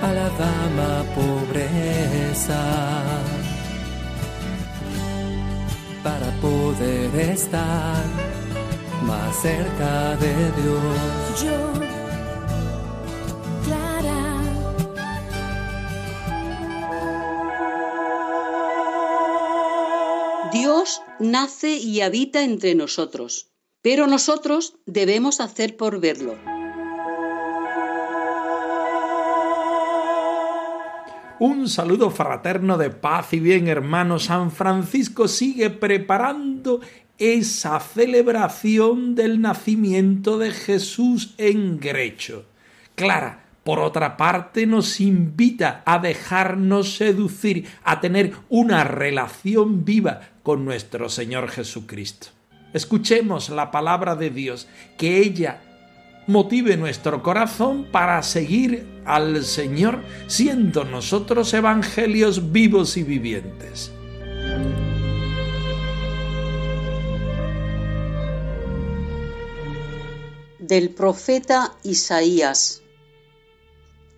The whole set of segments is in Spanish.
A la dama pobreza, para poder estar más cerca de Dios. Yo, Clara. Dios nace y habita entre nosotros, pero nosotros debemos hacer por verlo. Un saludo fraterno de paz y bien, hermano. San Francisco sigue preparando esa celebración del nacimiento de Jesús en Grecho. Clara, por otra parte, nos invita a dejarnos seducir, a tener una relación viva con nuestro Señor Jesucristo. Escuchemos la palabra de Dios, que ella motive nuestro corazón para seguir al Señor, siendo nosotros evangelios vivos y vivientes. Del profeta Isaías.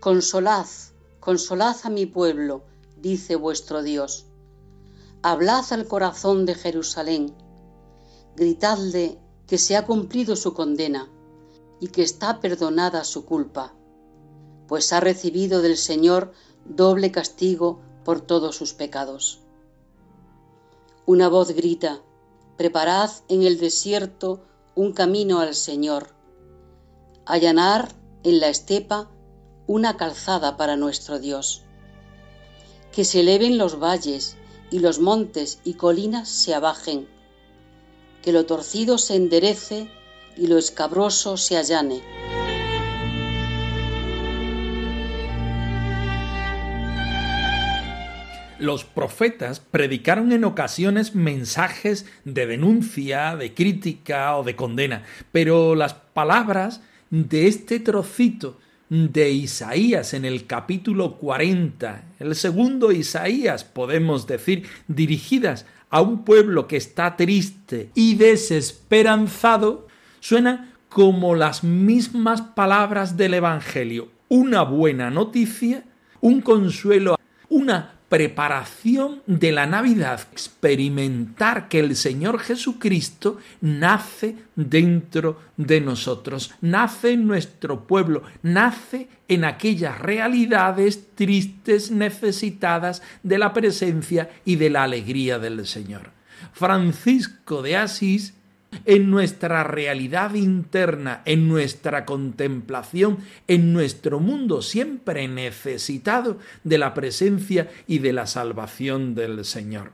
Consolad, consolad a mi pueblo, dice vuestro Dios. Hablad al corazón de Jerusalén. Gritadle que se ha cumplido su condena y que está perdonada su culpa, pues ha recibido del Señor doble castigo por todos sus pecados. Una voz grita, preparad en el desierto un camino al Señor, allanar en la estepa una calzada para nuestro Dios. Que se eleven los valles y los montes y colinas se abajen, que lo torcido se enderece y lo escabroso se allane. Los profetas predicaron en ocasiones mensajes de denuncia, de crítica o de condena, pero las palabras de este trocito de Isaías en el capítulo 40, el segundo Isaías, podemos decir, dirigidas a un pueblo que está triste y desesperanzado, suenan como las mismas palabras del Evangelio. Una buena noticia, un consuelo, una preparación de la Navidad, experimentar que el Señor Jesucristo nace dentro de nosotros, nace en nuestro pueblo, nace en aquellas realidades tristes, necesitadas de la presencia y de la alegría del Señor. Francisco de Asís en nuestra realidad interna, en nuestra contemplación, en nuestro mundo siempre necesitado de la presencia y de la salvación del Señor.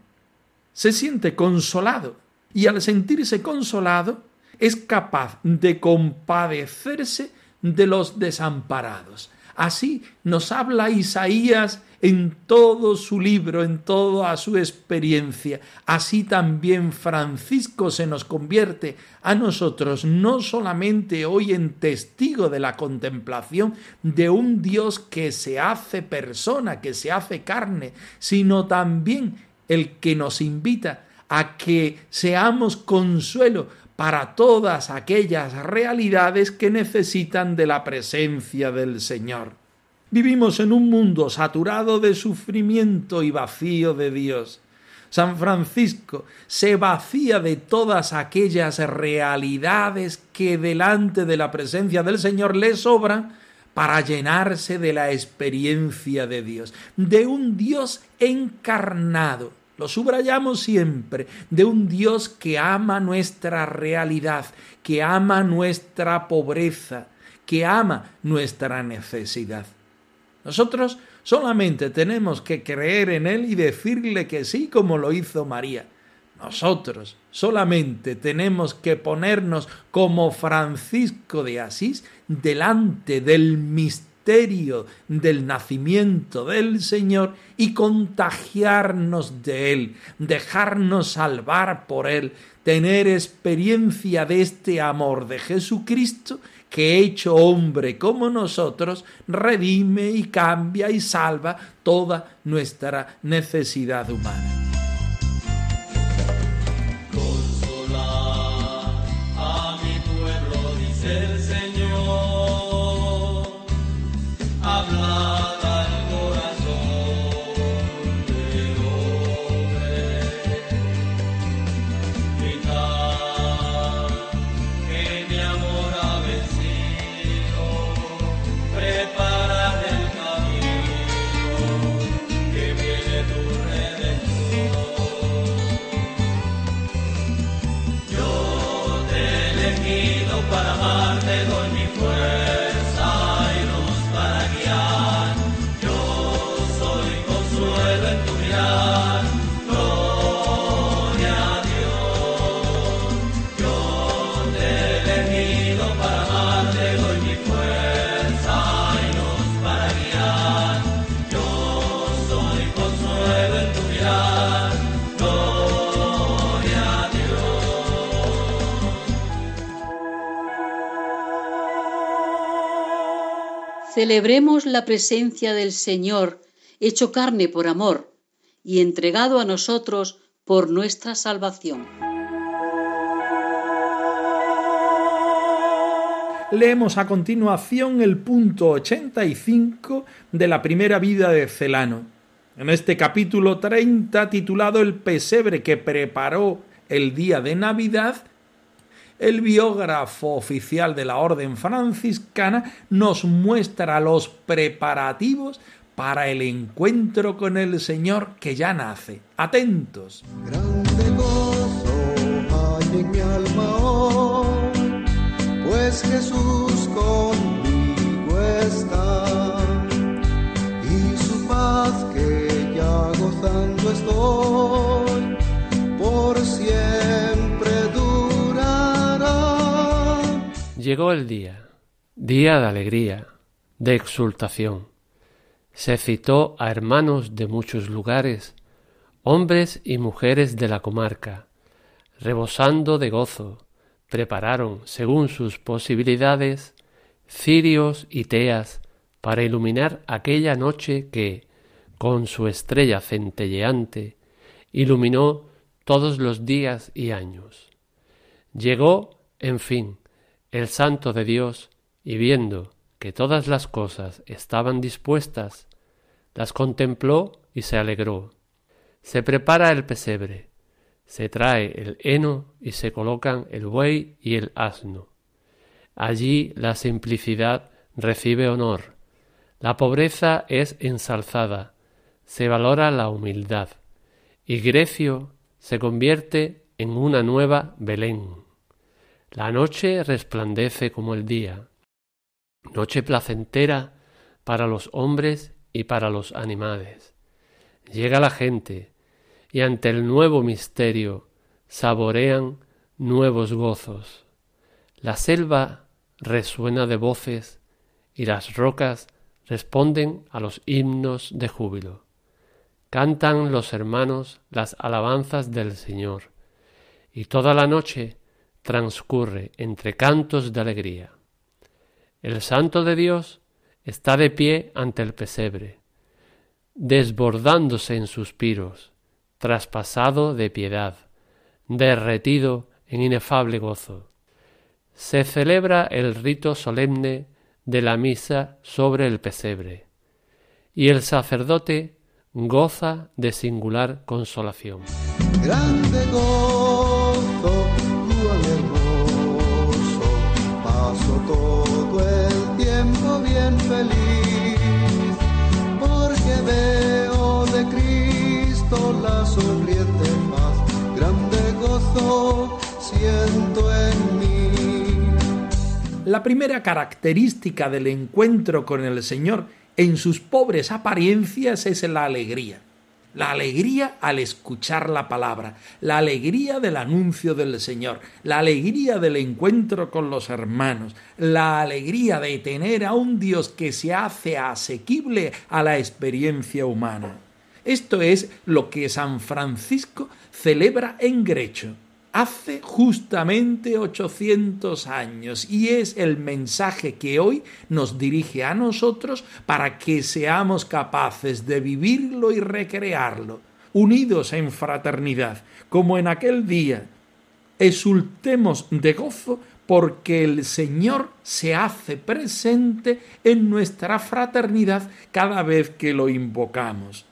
Se siente consolado y al sentirse consolado es capaz de compadecerse de los desamparados. Así nos habla Isaías en todo su libro, en toda su experiencia. Así también Francisco se nos convierte a nosotros no solamente hoy en testigo de la contemplación de un Dios que se hace persona, que se hace carne, sino también el que nos invita a que seamos consuelo para todas aquellas realidades que necesitan de la presencia del Señor. Vivimos en un mundo saturado de sufrimiento y vacío de Dios. San Francisco se vacía de todas aquellas realidades que delante de la presencia del Señor le sobran para llenarse de la experiencia de Dios, de un Dios encarnado. Lo subrayamos siempre, de un Dios que ama nuestra realidad, que ama nuestra pobreza, que ama nuestra necesidad. Nosotros solamente tenemos que creer en Él y decirle que sí como lo hizo María. Nosotros solamente tenemos que ponernos como Francisco de Asís delante del misterio del nacimiento del Señor y contagiarnos de Él, dejarnos salvar por Él, tener experiencia de este amor de Jesucristo que hecho hombre como nosotros, redime y cambia y salva toda nuestra necesidad humana. Celebremos la presencia del Señor, hecho carne por amor y entregado a nosotros por nuestra salvación. Leemos a continuación el punto 85 de la primera vida de Celano. En este capítulo 30, titulado El pesebre que preparó el día de Navidad, el biógrafo oficial de la Orden franciscana nos muestra los preparativos para el encuentro con el Señor que ya nace. Atentos. Grande gozo hay en mi alma hoy, pues Jesús conmigo está, y su paz que ya gozando estoy, Llegó el día, día de alegría, de exultación. Se citó a hermanos de muchos lugares, hombres y mujeres de la comarca, rebosando de gozo, prepararon, según sus posibilidades, cirios y teas para iluminar aquella noche que, con su estrella centelleante, iluminó todos los días y años. Llegó, en fin, el santo de Dios, y viendo que todas las cosas estaban dispuestas, las contempló y se alegró. Se prepara el pesebre, se trae el heno y se colocan el buey y el asno. Allí la simplicidad recibe honor, la pobreza es ensalzada, se valora la humildad, y Grecio se convierte en una nueva Belén. La noche resplandece como el día, noche placentera para los hombres y para los animales. Llega la gente y ante el nuevo misterio saborean nuevos gozos. La selva resuena de voces y las rocas responden a los himnos de júbilo. Cantan los hermanos las alabanzas del Señor, y toda la noche transcurre entre cantos de alegría. El Santo de Dios está de pie ante el pesebre, desbordándose en suspiros, traspasado de piedad, derretido en inefable gozo. Se celebra el rito solemne de la misa sobre el pesebre, y el sacerdote goza de singular consolación. Grande más grande gozo siento en mí. La primera característica del encuentro con el Señor en sus pobres apariencias es la alegría. la alegría al escuchar la palabra, la alegría del anuncio del Señor, la alegría del encuentro con los hermanos, la alegría de tener a un Dios que se hace asequible a la experiencia humana. Esto es lo que San Francisco celebra en Grecho hace justamente 800 años y es el mensaje que hoy nos dirige a nosotros para que seamos capaces de vivirlo y recrearlo, unidos en fraternidad, como en aquel día. Exultemos de gozo porque el Señor se hace presente en nuestra fraternidad cada vez que lo invocamos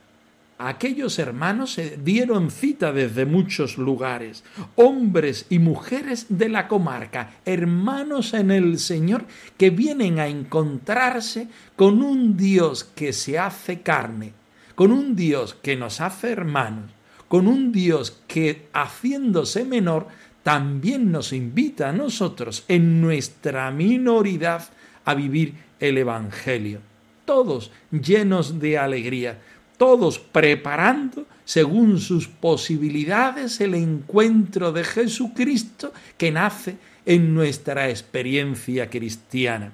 aquellos hermanos se dieron cita desde muchos lugares, hombres y mujeres de la comarca, hermanos en el Señor, que vienen a encontrarse con un Dios que se hace carne, con un Dios que nos hace hermanos, con un Dios que, haciéndose menor, también nos invita a nosotros, en nuestra minoridad, a vivir el Evangelio, todos llenos de alegría, todos preparando según sus posibilidades el encuentro de Jesucristo que nace en nuestra experiencia cristiana.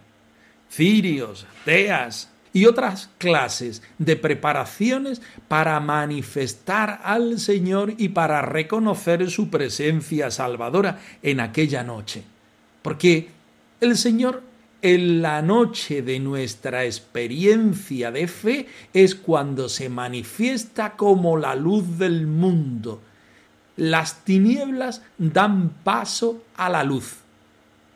Cirios, teas y otras clases de preparaciones para manifestar al Señor y para reconocer su presencia salvadora en aquella noche. Porque el Señor en la noche de nuestra experiencia de fe es cuando se manifiesta como la luz del mundo. Las tinieblas dan paso a la luz.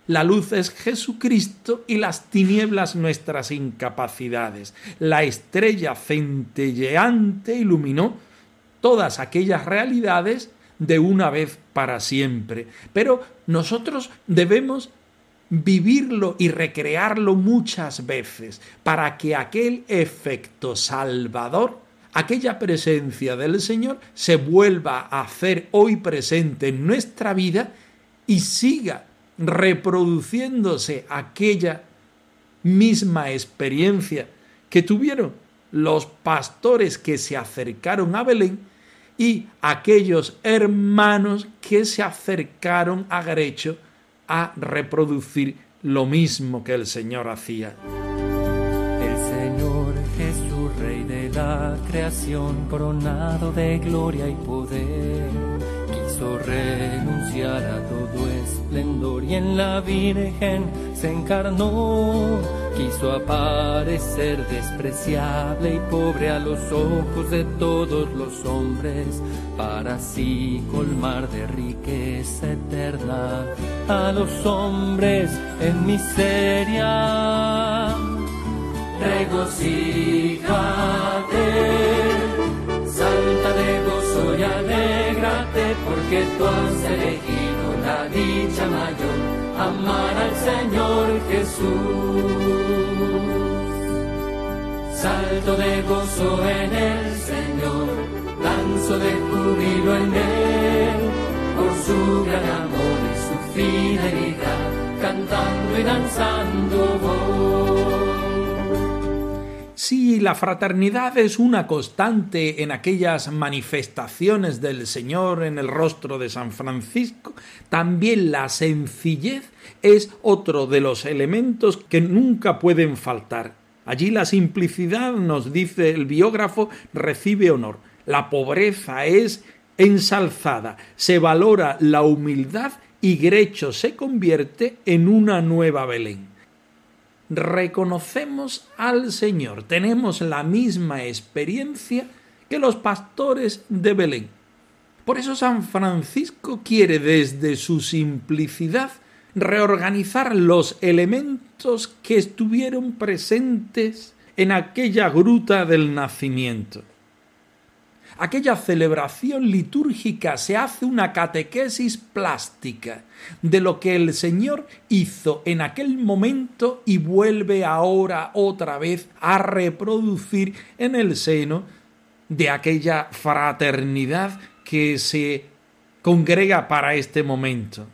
La luz es Jesucristo y las tinieblas nuestras incapacidades. La estrella centelleante iluminó todas aquellas realidades de una vez para siempre. Pero nosotros debemos vivirlo y recrearlo muchas veces para que aquel efecto salvador, aquella presencia del Señor, se vuelva a hacer hoy presente en nuestra vida y siga reproduciéndose aquella misma experiencia que tuvieron los pastores que se acercaron a Belén y aquellos hermanos que se acercaron a Grecho a reproducir lo mismo que el Señor hacía. El Señor Jesús, Rey de la creación, coronado de gloria y poder, quiso renunciar a todo y en la Virgen se encarnó. Quiso aparecer despreciable y pobre a los ojos de todos los hombres, para así colmar de riqueza eterna a los hombres en miseria. Regocíjate, salta de gozo y alégrate, porque tú has elegido dicha mayor, amar al Señor Jesús. Salto de gozo en el Señor, danzo de júbilo en Él, por su gran amor fidelidad, cantando y danzando Si la fraternidad es una constante en aquellas manifestaciones del Señor en el rostro de San Francisco, también la sencillez es otro de los elementos que nunca pueden faltar. Allí la simplicidad, nos dice el biógrafo, recibe honor. La pobreza es ensalzada, se valora la humildad y Grecho se convierte en una nueva Belén. Reconocemos al Señor, tenemos la misma experiencia que los pastores de Belén. Por eso San Francisco quiere desde su simplicidad reorganizar los elementos que estuvieron presentes en aquella gruta del nacimiento aquella celebración litúrgica se hace una catequesis plástica de lo que el Señor hizo en aquel momento y vuelve ahora otra vez a reproducir en el seno de aquella fraternidad que se congrega para este momento.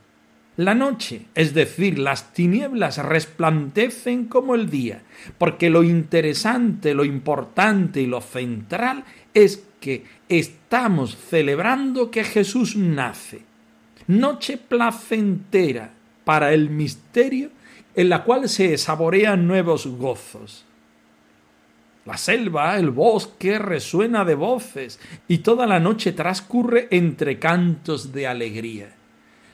La noche, es decir, las tinieblas resplandecen como el día, porque lo interesante, lo importante y lo central es porque estamos celebrando que Jesús nace. Noche placentera para el misterio en la cual se saborean nuevos gozos. La selva, el bosque resuena de voces y toda la noche transcurre entre cantos de alegría.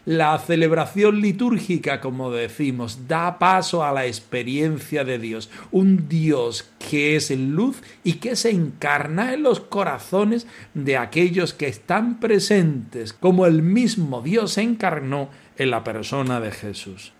La celebración litúrgica, como decimos, da paso a la experiencia de Dios, un Dios que es luz y que se encarna en los corazones de aquellos que están presentes, como el mismo Dios se encarnó en la persona de Jesús.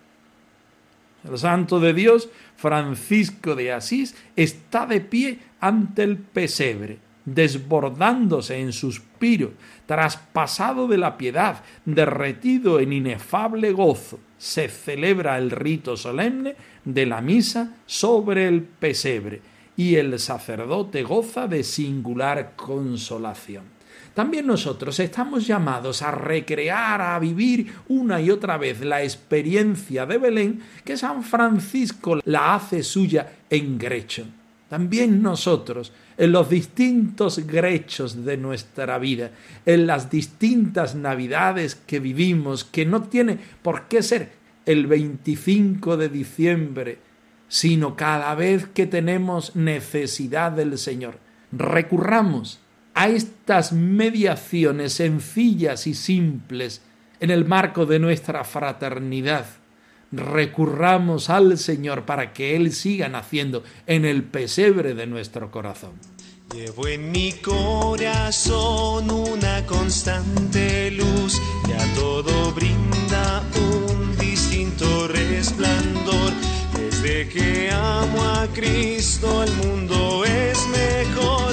El santo de Dios, Francisco de Asís, está de pie ante el pesebre, desbordándose en suspiro, traspasado de la piedad, derretido en inefable gozo, se celebra el rito solemne de la misa sobre el pesebre, y el sacerdote goza de singular consolación. También nosotros estamos llamados a recrear, a vivir una y otra vez la experiencia de Belén que San Francisco la hace suya en Grecho. También nosotros en los distintos grechos de nuestra vida, en las distintas navidades que vivimos, que no tiene por qué ser el 25 de diciembre, sino cada vez que tenemos necesidad del Señor. Recurramos a estas mediaciones sencillas y simples en el marco de nuestra fraternidad recurramos al Señor para que Él siga naciendo en el pesebre de nuestro corazón. Llevo en mi corazón una constante luz que a todo brinda un distinto resplandor. Desde que amo a Cristo el mundo es mejor,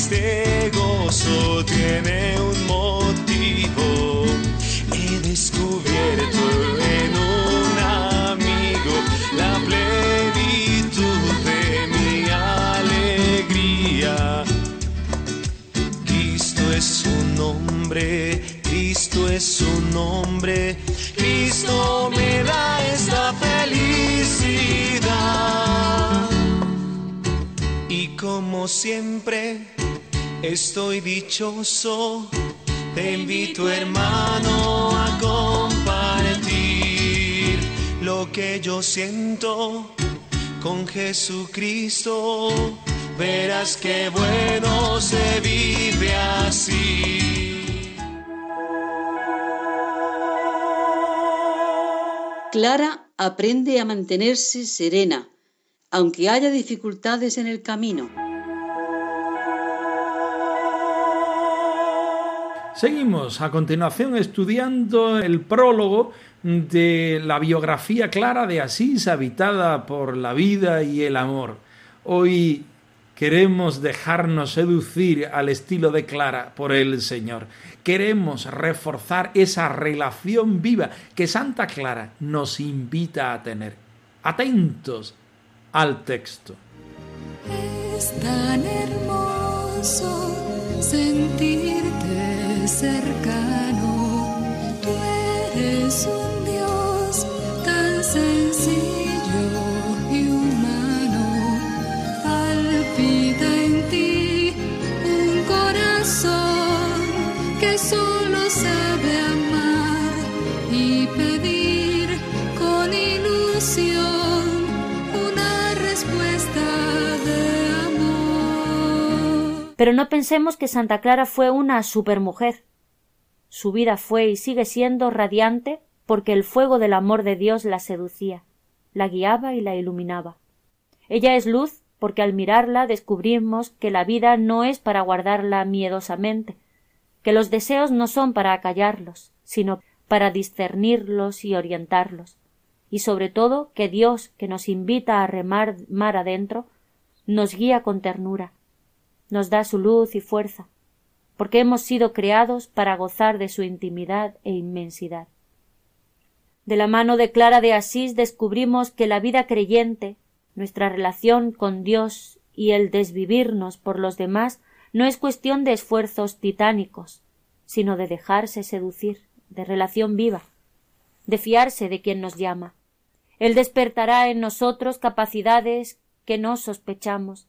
este gozo tiene un motivo. He descubierto en un amigo la plenitud de mi alegría. Cristo es su nombre, Cristo es su nombre, Cristo me da esta felicidad. Y como siempre estoy dichoso, te invito hermano a compartir lo que yo siento con Jesucristo. Verás qué bueno se vive así. Clara aprende a mantenerse serena, aunque haya dificultades en el camino. Seguimos a continuación estudiando el prólogo de la biografía clara de Asís, habitada por la vida y el amor. Hoy queremos dejarnos seducir al estilo de Clara por el Señor. Queremos reforzar esa relación viva que Santa Clara nos invita a tener. Atentos al texto. Es tan hermoso sentirte cercano. Tú eres un Dios tan sencillo y humano. Palpita Pero no pensemos que Santa Clara fue una supermujer. Su vida fue y sigue siendo radiante porque el fuego del amor de Dios la seducía, la guiaba y la iluminaba. Ella es luz porque al mirarla descubrimos que la vida no es para guardarla miedosamente, que los deseos no son para acallarlos, sino para discernirlos y orientarlos, y sobre todo que Dios, que nos invita a remar mar adentro, nos guía con ternura, nos da su luz y fuerza, porque hemos sido creados para gozar de su intimidad e inmensidad. De la mano de Clara de Asís descubrimos que la vida creyente, nuestra relación con Dios y el desvivirnos por los demás no es cuestión de esfuerzos titánicos, sino de dejarse seducir, de relación viva, de fiarse de quien nos llama. Él despertará en nosotros capacidades que no sospechamos.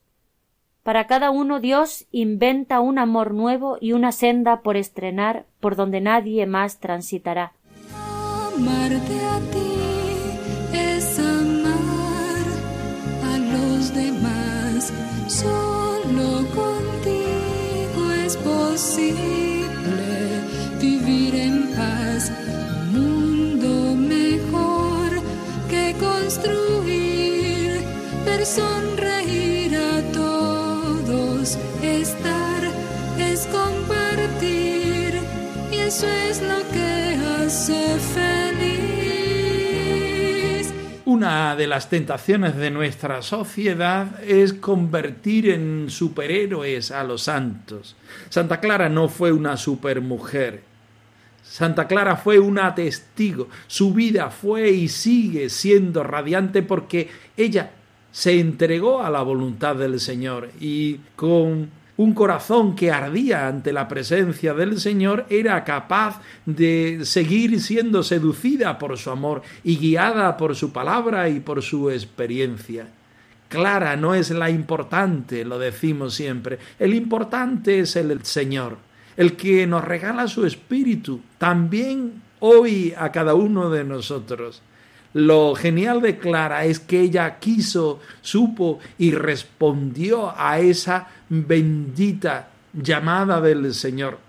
Para cada uno Dios inventa un amor nuevo y una senda por estrenar por donde nadie más transitará. Amarte a ti es amar a los demás. Solo contigo es posible vivir en paz. Un mundo mejor que construir, ver Una de las tentaciones de nuestra sociedad es convertir en superhéroes a los santos. Santa Clara no fue una supermujer. Santa Clara fue una testigo. Su vida fue y sigue siendo radiante porque ella se entregó a la voluntad del Señor y con un corazón que ardía ante la presencia del Señor era capaz de seguir siendo seducida por su amor y guiada por su palabra y por su experiencia. Clara no es la importante, lo decimos siempre. El importante es el Señor, el que nos regala su espíritu, también hoy a cada uno de nosotros. Lo genial de Clara es que ella quiso, supo y respondió a esa bendita llamada del Señor,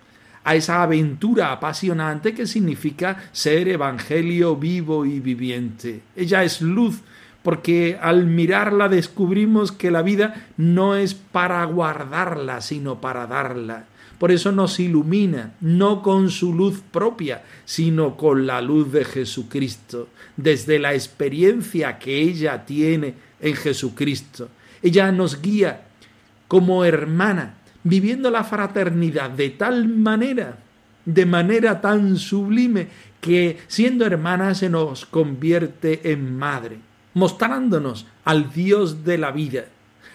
a esa aventura apasionante que significa ser evangelio vivo y viviente. Ella es luz porque al mirarla descubrimos que la vida no es para guardarla, sino para darla. Por eso nos ilumina, no con su luz propia, sino con la luz de Jesucristo, desde la experiencia que ella tiene en Jesucristo. Ella nos guía como hermana, viviendo la fraternidad de tal manera, de manera tan sublime, que siendo hermana se nos convierte en madre, mostrándonos al Dios de la vida,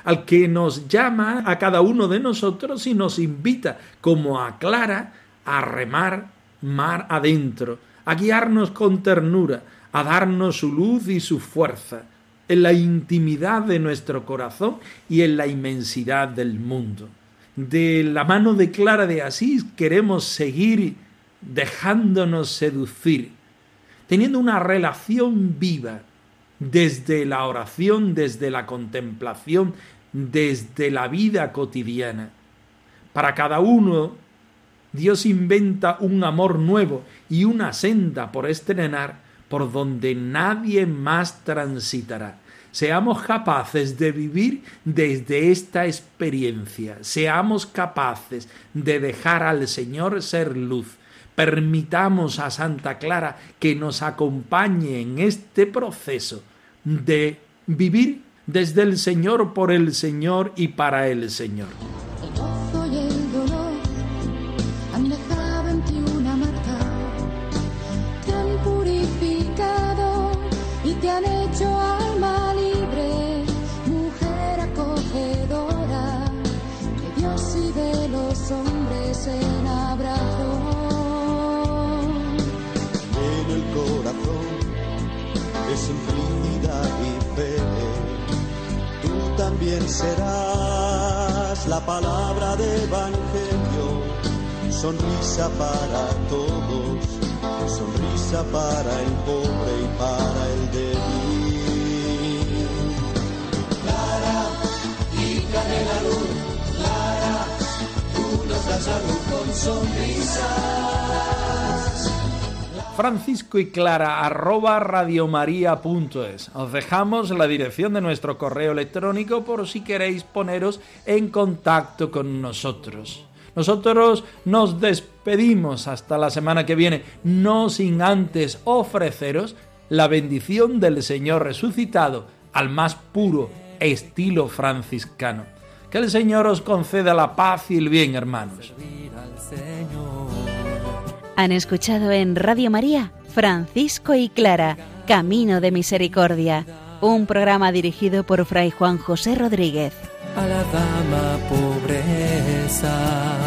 al que nos llama a cada uno de nosotros y nos invita, como a Clara, a remar mar adentro, a guiarnos con ternura, a darnos su luz y su fuerza, en la intimidad de nuestro corazón y en la inmensidad del mundo. De la mano de Clara de Asís queremos seguir dejándonos seducir, teniendo una relación viva desde la oración, desde la contemplación, desde la vida cotidiana. Para cada uno, Dios inventa un amor nuevo y una senda por estrenar por donde nadie más transitará. Seamos capaces de vivir desde esta experiencia, seamos capaces de dejar al Señor ser luz. Permitamos a Santa Clara que nos acompañe en este proceso de vivir desde el Señor, por el Señor y para el Señor. Sonrisa para todos, sonrisa para el pobre y para el débil. Hija de la luz, Clara, tú nos das la luz con sonrisas. Francisco y Clara arroba radiomaria.es. Os dejamos la dirección de nuestro correo electrónico por si queréis poneros en contacto con nosotros. Nosotros nos despedimos hasta la semana que viene, no sin antes ofreceros la bendición del Señor resucitado al más puro estilo franciscano. Que el Señor os conceda la paz y el bien, hermanos. Han escuchado en Radio María Francisco y Clara, Camino de Misericordia, un programa dirigido por Fray Juan José Rodríguez. a la dama pobreza